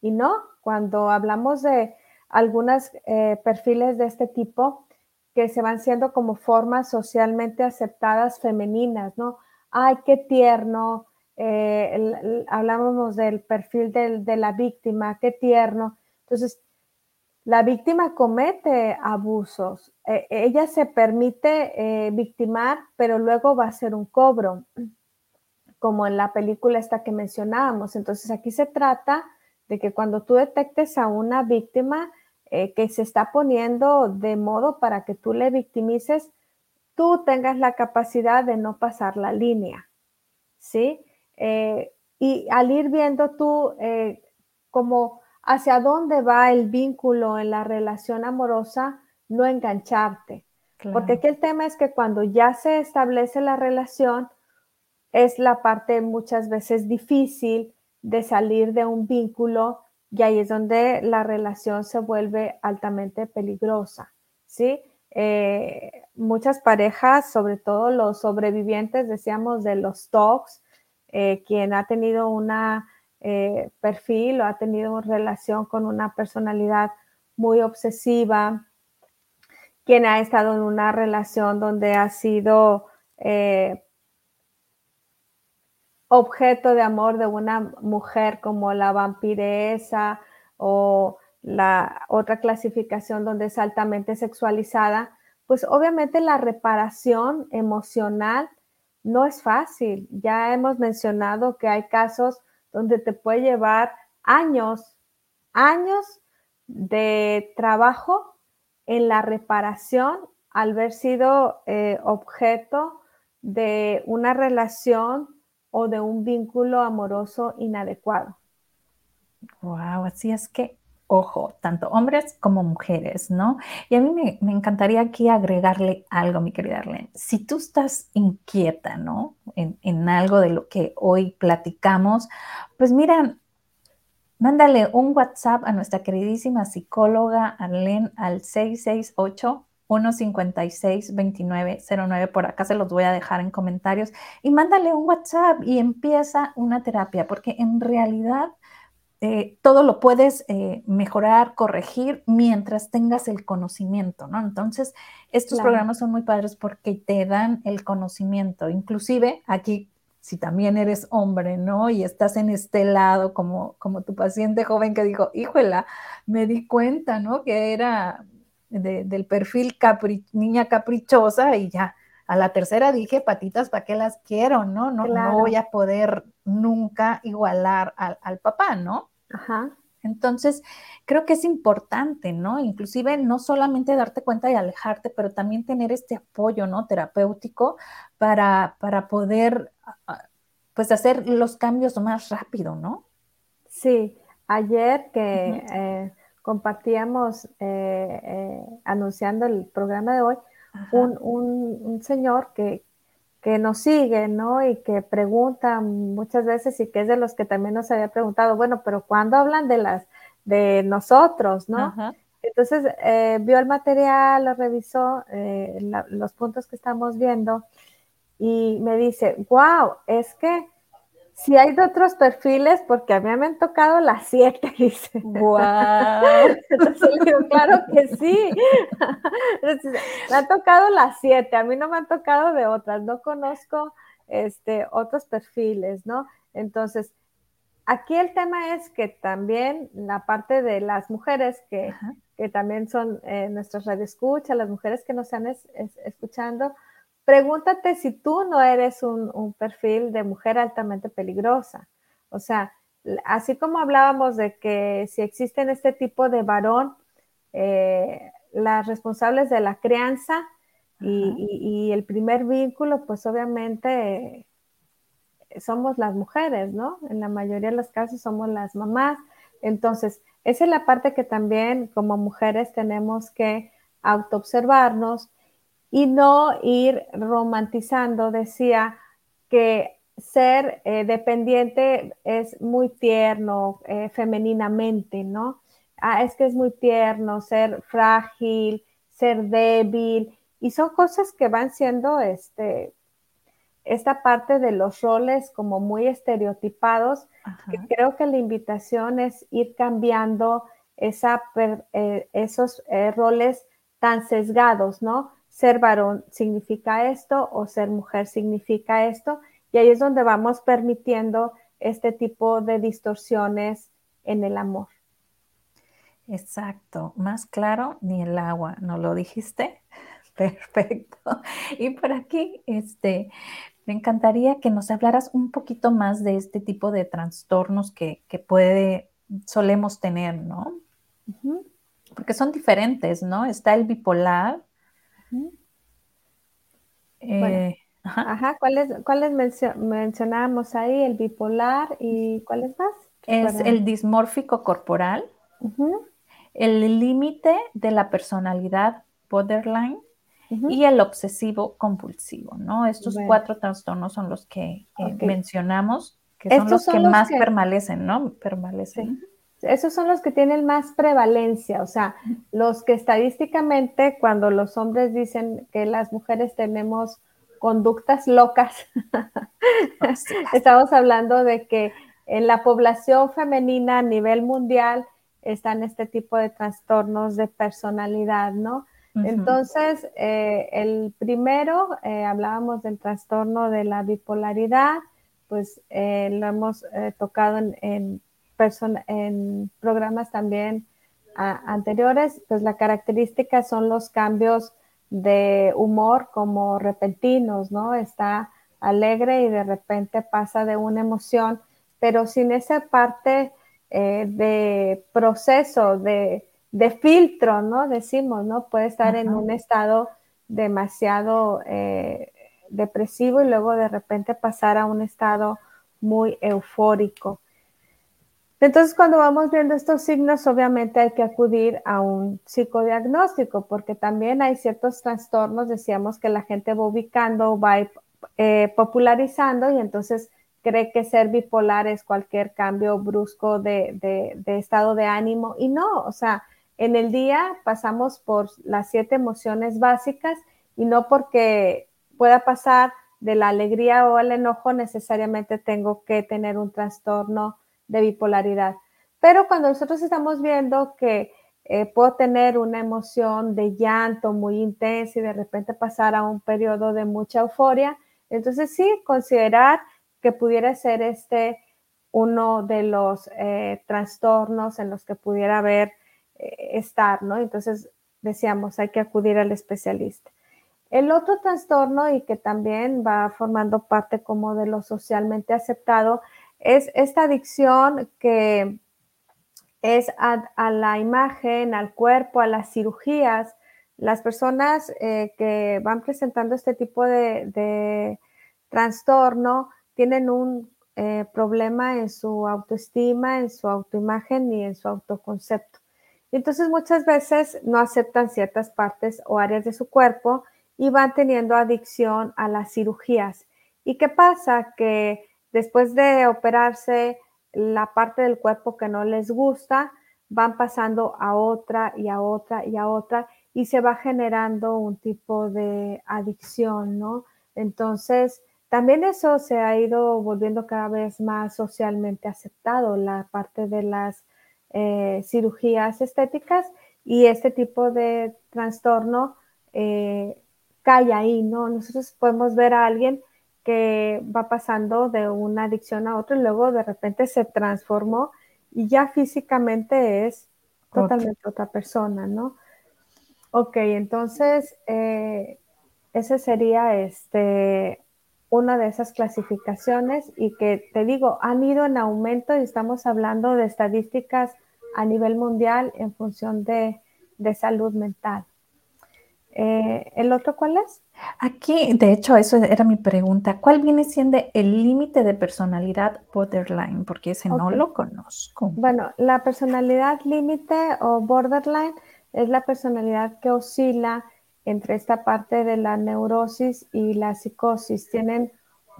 Y no, cuando hablamos de algunos eh, perfiles de este tipo que se van siendo como formas socialmente aceptadas femeninas, ¿no? Ay, qué tierno, eh, hablábamos del perfil de la víctima, qué tierno. Entonces, la víctima comete abusos. E, ella se permite eh, victimar, pero luego va a ser un cobro, como en la película esta que mencionábamos. Entonces, aquí se trata de que cuando tú detectes a una víctima eh, que se está poniendo de modo para que tú le victimices, tú tengas la capacidad de no pasar la línea, ¿sí? Eh, y al ir viendo tú eh, como hacia dónde va el vínculo en la relación amorosa, no engancharte. Porque aquí el tema es que cuando ya se establece la relación, es la parte muchas veces difícil de salir de un vínculo y ahí es donde la relación se vuelve altamente peligrosa, ¿sí? Eh, muchas parejas, sobre todo los sobrevivientes, decíamos, de los talks, eh, quien ha tenido una eh, perfil o ha tenido relación con una personalidad muy obsesiva, quien ha estado en una relación donde ha sido objeto de amor de una mujer como la vampiresa o la otra clasificación donde es altamente sexualizada, pues obviamente la reparación emocional no es fácil. Ya hemos mencionado que hay casos donde te puede llevar años, años de trabajo en la reparación al haber sido eh, objeto de una relación o de un vínculo amoroso inadecuado. Wow, así es que, ojo, tanto hombres como mujeres, ¿no? Y a mí me, encantaría aquí agregarle algo, mi querida Arlene. Si tú estás inquieta, ¿no? En, en algo de lo que hoy platicamos, pues mira, mándale un WhatsApp a nuestra queridísima psicóloga Arlene al 668 156-2909. Por acá se los voy a dejar en comentarios. Y mándale un WhatsApp y empieza una terapia, porque en realidad eh, todo lo puedes eh, mejorar, corregir mientras tengas el conocimiento, ¿no? Entonces, estos programas son muy padres porque te dan el conocimiento. Inclusive aquí si también eres hombre, ¿no? Y estás en este lado como, como tu paciente joven que dijo, híjola, me di cuenta, ¿no? Que era del perfil niña caprichosa y ya. A la tercera dije, patitas, ¿para qué las quiero? No, no, no voy a poder nunca igualar al, papá, ¿no? Ajá. Entonces, creo que es importante, ¿no? Inclusive no solamente darte cuenta y alejarte, pero también tener este apoyo, ¿no? Terapéutico para, para poder, pues, hacer los cambios más rápido, ¿no? Sí, ayer que compartíamos eh, eh, anunciando el programa de hoy, un, señor que, que, nos sigue, ¿no? Y que pregunta muchas veces y que es de los que también nos había preguntado, bueno, pero ¿cuándo hablan de las, de nosotros, ¿no? Entonces eh, vio el material, lo revisó, los puntos que estamos viendo y me dice, wow, es que si hay de otros perfiles, porque a mí me han tocado las siete, *laughs* dice. ¡Wow! *laughs* Entonces le digo, claro que sí. *laughs* me han tocado las siete, a mí no me han tocado de otras, no conozco este, otros perfiles, ¿no? Entonces, aquí el tema es que también la parte de las mujeres que, que también son eh, nuestras radioescuchas, las mujeres que nos están escuchando, pregúntate si tú no eres un, perfil de mujer altamente peligrosa. O sea, así como hablábamos de que si existen este tipo de varón, eh, las responsables de la crianza y, el primer vínculo, pues obviamente somos las mujeres, ¿no? En la mayoría de los casos somos las mamás. Entonces, esa es la parte que también como mujeres tenemos que autoobservarnos y no ir romantizando. Decía que ser eh, dependiente es muy tierno eh, femeninamente, ¿no? Ah, es que es muy tierno ser frágil, ser débil, y son cosas que van siendo este, esta parte de los roles como muy estereotipados, que creo que la invitación es ir cambiando esa, eh, esos roles tan sesgados, ¿no? Ser varón significa esto o ser mujer significa esto. Y ahí es donde vamos permitiendo este tipo de distorsiones en el amor. Exacto, más claro ni el agua, ¿no lo dijiste? *laughs* Perfecto. Y por aquí, este, me encantaría que nos hablaras un poquito más de este tipo de trastornos que, que puede solemos tener, ¿no? Porque son diferentes, ¿no? Está el bipolar. Eh, ajá. ¿cuáles, cuáles mencionábamos ahí? El bipolar y ¿cuáles más? Es el dismórfico corporal, el límite de la personalidad borderline y el obsesivo compulsivo, ¿no? Estos cuatro trastornos son los que eh, mencionamos, que son los que más permanecen, ¿no? Permanecen. Esos son los que tienen más prevalencia, o sea, los que estadísticamente cuando los hombres dicen que las mujeres tenemos conductas locas, *laughs* estamos hablando de que en la población femenina a nivel mundial están este tipo de trastornos de personalidad, ¿no? Entonces, eh, el primero, eh, hablábamos del trastorno de la bipolaridad, pues eh, lo hemos tocado en, en, en, programas también anteriores, pues la característica son los cambios de humor como repentinos, ¿no? Está alegre y de repente pasa de una emoción, pero sin esa parte de proceso, de de filtro, ¿no? Decimos, ¿no? Puede estar en un estado demasiado eh, depresivo y luego de repente pasar a un estado muy eufórico. Entonces, cuando vamos viendo estos signos, obviamente hay que acudir a un psicodiagnóstico, porque también hay ciertos trastornos, decíamos que la gente va ubicando, va eh, popularizando y entonces cree que ser bipolar es cualquier cambio brusco de, de estado de ánimo. Y no, o sea, en el día pasamos por las siete emociones básicas y no porque pueda pasar de la alegría o el enojo necesariamente tengo que tener un trastorno de bipolaridad. Pero cuando nosotros estamos viendo que eh, puedo tener una emoción de llanto muy intensa y de repente pasar a un periodo de mucha euforia, entonces sí, considerar que pudiera ser este uno de los eh, trastornos en los que pudiera haber eh, estar, ¿no? Entonces decíamos, hay que acudir al especialista. El otro trastorno y que también va formando parte como de lo socialmente aceptado es esta adicción que es a, la imagen, al cuerpo, a las cirugías. Las personas eh, que van presentando este tipo de, trastorno tienen un eh, problema en su autoestima, en su autoimagen y en su autoconcepto. Entonces muchas veces no aceptan ciertas partes o áreas de su cuerpo y van teniendo adicción a las cirugías. ¿Y qué pasa? Que después de operarse la parte del cuerpo que no les gusta, van pasando a otra y a otra y a otra y se va generando un tipo de adicción, ¿no? Entonces, también eso se ha ido volviendo cada vez más socialmente aceptado, la parte de las eh, cirugías estéticas y este tipo de trastorno eh, cae ahí, ¿no? Nosotros podemos ver a alguien que va pasando de una adicción a otra y luego de repente se transformó y ya físicamente es totalmente otra persona, ¿no? Ok, entonces eh, ese sería este una de esas clasificaciones y que te digo, han ido en aumento y estamos hablando de estadísticas a nivel mundial en función de, salud mental. Eh, ¿El otro cuál es? Aquí, de hecho, eso era mi pregunta. ¿Cuál viene siendo el límite de personalidad borderline? Porque ese no lo conozco. Bueno, la personalidad límite o borderline es la personalidad que oscila entre esta parte de la neurosis y la psicosis. Tienen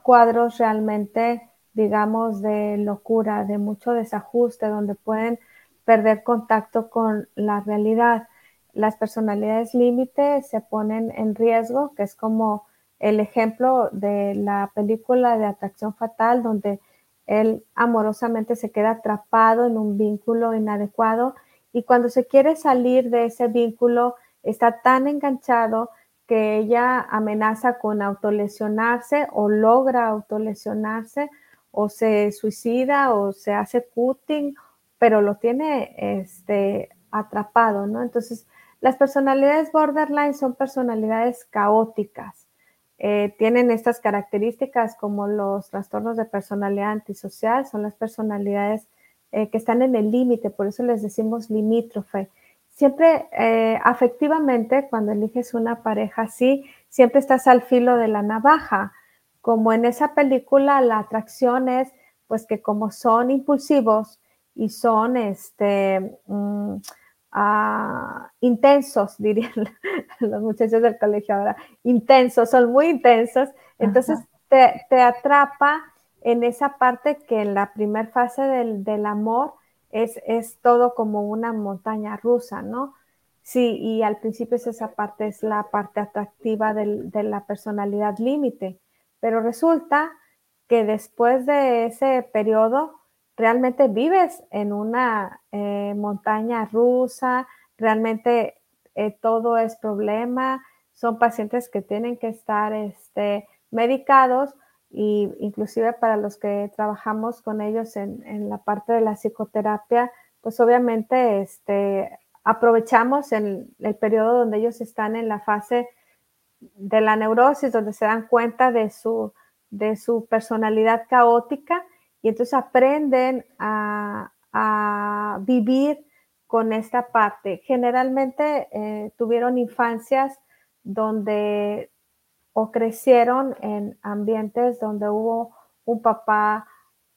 cuadros realmente, digamos, de locura, de mucho desajuste, donde pueden perder contacto con la realidad. Las personalidades límite se ponen en riesgo, que es como el ejemplo de la película de Atracción Fatal, donde él amorosamente se queda atrapado en un vínculo inadecuado y cuando se quiere salir de ese vínculo, está tan enganchado que ella amenaza con autolesionarse o logra autolesionarse o se suicida o se hace cutting, pero lo tiene este, atrapado, ¿no? Entonces, las personalidades borderline son personalidades caóticas. Eh, tienen estas características como los trastornos de personalidad antisocial, son las personalidades eh, que están en el límite, por eso les decimos limítrofe. Siempre eh, afectivamente, cuando eliges una pareja así, siempre estás al filo de la navaja. Como en esa película, la atracción es pues que como son impulsivos y son este, mm, ah, intensos, *laughs* dirían los muchachos del colegio ahora, intensos, son muy intensos, entonces te, te, atrapa en esa parte que en la primera fase del, del amor es, es, todo como una montaña rusa, ¿no? Sí, y al principio es esa parte, es la parte atractiva del, de la personalidad límite, pero resulta que después de ese periodo realmente vives en una eh, montaña rusa, realmente eh, todo es problema, son pacientes que tienen que estar este, medicados y inclusive para los que trabajamos con ellos en, la parte de la psicoterapia, pues obviamente este, aprovechamos en el periodo donde ellos están en la fase de la neurosis, donde se dan cuenta de su, de su personalidad caótica y entonces aprenden a, vivir con esta parte. Generalmente eh, tuvieron infancias donde o crecieron en ambientes donde hubo un papá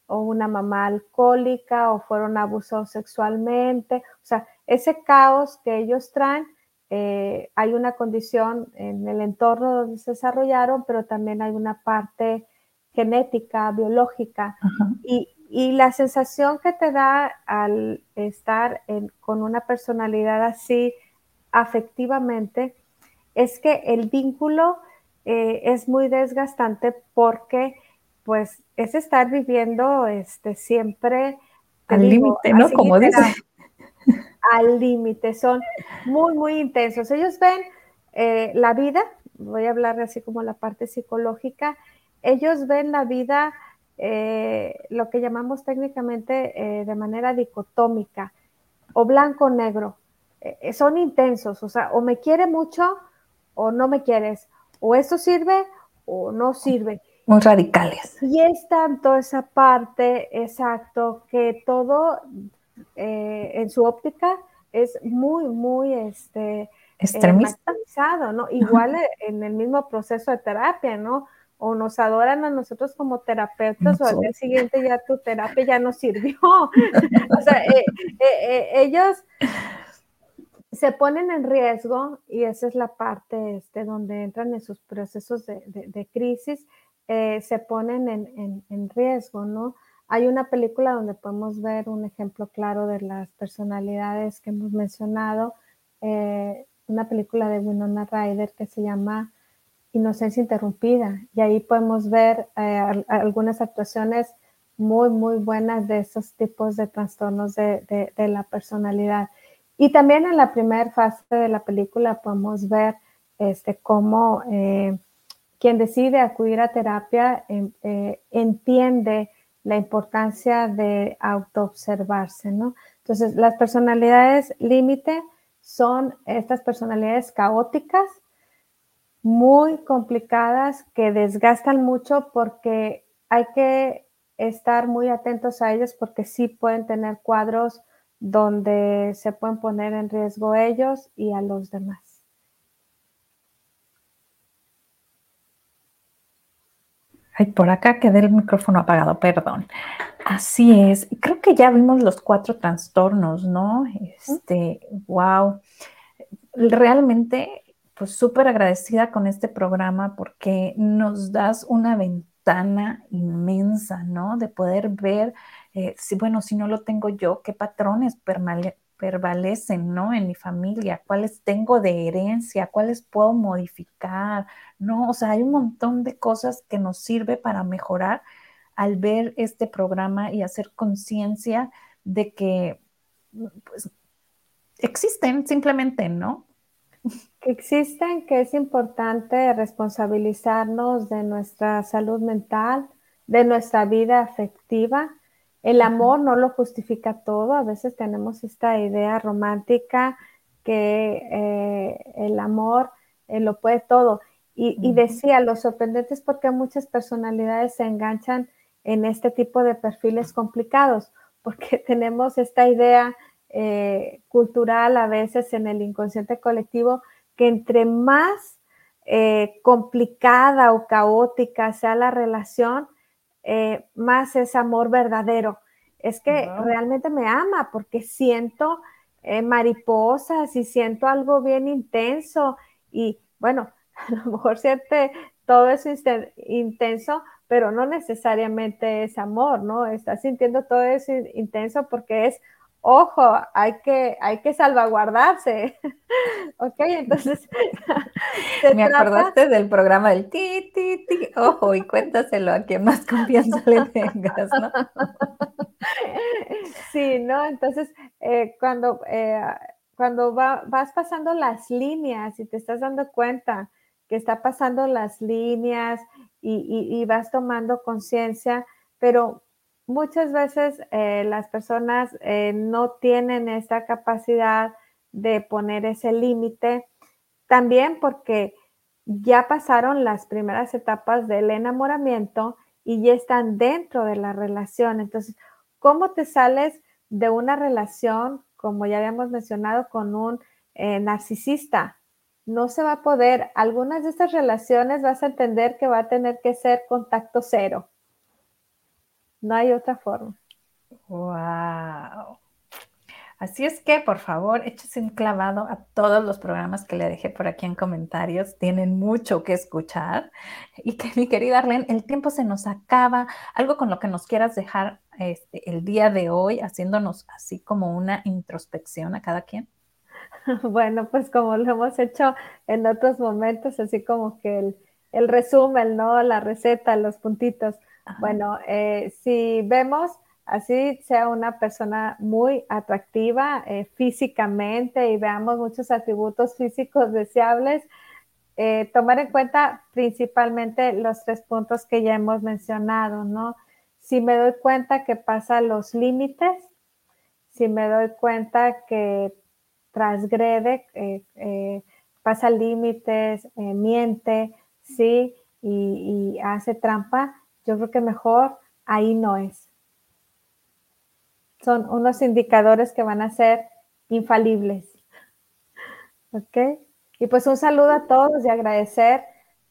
o una mamá alcohólica o fueron abusados sexualmente. O sea, ese caos que ellos traen, eh, hay una condición en el entorno donde se desarrollaron, pero también hay una parte genética, biológica. Y, la sensación que te da al estar con una personalidad así afectivamente es que el vínculo eh, es muy desgastante porque pues es estar viviendo este, siempre al límite, ¿no? Como dice. *laughs* Al límite, son muy, muy intensos. Ellos ven eh, la vida, voy a hablar así como la parte psicológica, ellos ven la vida eh, lo que llamamos técnicamente de manera dicotómica o blanco-negro. son intensos, o sea, o me quiere mucho o no me quieres, o esto sirve o no sirve. Muy radicales. Y es tanto esa parte, exacto, que todo eh, en su óptica es muy, muy este, eh, extremista. ¿no? Igual en el mismo proceso de terapia, ¿no? O nos adoran a nosotros como terapeutas o al día siguiente ya tu terapia ya no sirvió. *laughs* o sea, eh, ellos se ponen en riesgo y esa es la parte este, donde entran en sus procesos de, crisis, eh, se ponen en, riesgo, ¿no? Hay una película donde podemos ver un ejemplo claro de las personalidades que hemos mencionado, eh, una película de Winona Ryder que se llama Inocencia Interrumpida y ahí podemos ver eh, algunas actuaciones muy, muy buenas de esos tipos de trastornos de la personalidad. Y también en la primera fase de la película podemos ver este, cómo eh, quien decide acudir a terapia em, eh, entiende la importancia de autoobservarse, ¿no? Entonces, las personalidades límite son estas personalidades caóticas, muy complicadas, que desgastan mucho porque hay que estar muy atentos a ellas porque sí pueden tener cuadros donde se pueden poner en riesgo ellos y a los demás. Ay, por acá quedé el micrófono apagado, perdón. Así es. Creo que ya vimos los cuatro trastornos, ¿no? Este, wow. Realmente, pues súper agradecida con este programa porque nos das una ventana inmensa, ¿no? De poder ver eh, si, bueno, si no lo tengo yo, qué patrones prevalecen, ¿no? En mi familia, cuáles tengo de herencia, cuáles puedo modificar, ¿no? O sea, hay un montón de cosas que nos sirve para mejorar al ver este programa y hacer conciencia de que pues, existen simplemente, ¿no? Que existen, que es importante responsabilizarnos de nuestra salud mental, de nuestra vida afectiva, el amor no lo justifica todo, a veces tenemos esta idea romántica que eh, el amor eh, lo puede todo. Y, decía, lo sorprendente es porque muchas personalidades se enganchan en este tipo de perfiles complicados, porque *laughs* tenemos esta idea eh, cultural a veces en el inconsciente colectivo que entre más eh, complicada o caótica sea la relación, eh, más es amor verdadero. Es que realmente me ama porque siento mariposas y siento algo bien intenso y bueno, *laughs* a lo mejor siente todo eso intenso, pero no necesariamente es amor, ¿no? Está sintiendo todo eso intenso porque es, ojo, hay que, hay que salvaguardarse. *laughs* ok, entonces. *laughs* Me acordaste del programa del ti, ti, ti, ojo, y cuéntaselo a quien más confianza le tengas, ¿no? *laughs* sí, ¿no? Entonces, eh, cuando, eh, cuando vas pasando las líneas y te estás dando cuenta que está pasando las líneas y, vas tomando conciencia, pero muchas veces eh, las personas eh, no tienen esa capacidad de poner ese límite, también porque ya pasaron las primeras etapas del enamoramiento y ya están dentro de la relación. Entonces, ¿cómo te sales de una relación, como ya habíamos mencionado, con un eh, narcisista? no se va a poder. Algunas de estas relaciones vas a entender que va a tener que ser contacto cero. No hay otra forma. Wow. Así es que, por favor, échese un clavado a todos los programas que le dejé por aquí en comentarios. Tienen mucho que escuchar. Y que, mi querida Arlene, el tiempo se nos acaba. Algo con lo que nos quieras dejar este, el día de hoy, haciéndonos así como una introspección a cada quien. *laughs* Bueno, pues como lo hemos hecho en otros momentos, así como que el, resumen, ¿no? La receta, los puntitos. Bueno, eh, si vemos así sea una persona muy atractiva eh, físicamente y veamos muchos atributos físicos deseables, eh, tomar en cuenta principalmente los tres puntos que ya hemos mencionado, ¿no? Si me doy cuenta que pasa los límites, si me doy cuenta que transgrede, pasa límites, miente, sí, y, hace trampa, yo creo que mejor ahí no es. Son unos indicadores que van a ser infalibles. *laughs* ¿Ok? Y pues un saludo a todos y agradecer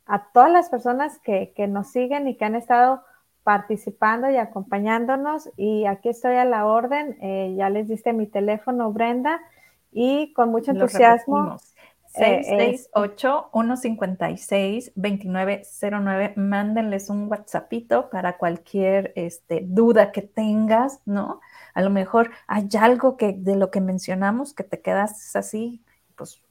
a todas las personas que, que nos siguen y que han estado participando y acompañándonos. Y aquí estoy a la orden. ya les diste mi teléfono, Brenda y con mucho entusiasmo. 668-156-2909. Eh, Mándenles un WhatsAppito para cualquier este, duda que tengas, ¿no? A lo mejor hay algo que de lo que mencionamos que te quedas así, pues,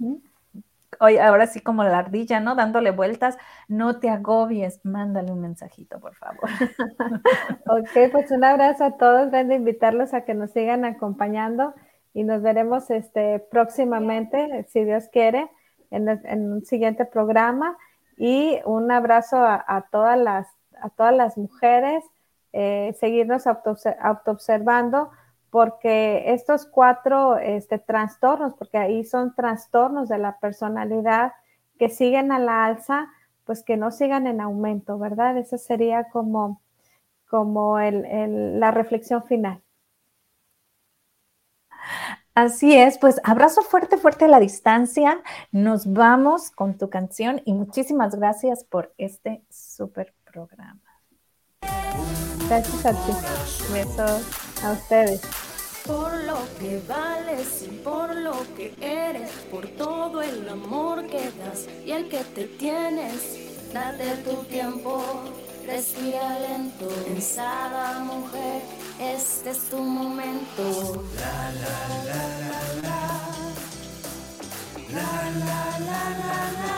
hoy ahora sí como la ardilla, ¿no? Dándole vueltas, no te agobies, mándale un mensajito, por favor. *laughs* ok, pues un abrazo a todos, ven de invitarlos a que nos sigan acompañando y nos veremos este, próximamente, si Dios quiere, en, un siguiente programa. Y un abrazo a, todas, las, a todas las mujeres, eh, seguirnos autoobservando, porque estos cuatro este, trastornos, porque ahí son trastornos de la personalidad que siguen a la alza, pues que no sigan en aumento, ¿verdad? Esa sería como, como la reflexión final. Así es, pues abrazo fuerte, fuerte a la distancia. Nos vamos con tu canción y muchísimas gracias por este súper programa. Gracias a ti. Besos a ustedes. Por lo que vales y por lo que eres, por todo el amor que das y el que te tienes, date tu tiempo Respira lento, pensada mujer, este es tu momento. La la la la la. La la la la la.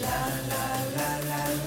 La la la la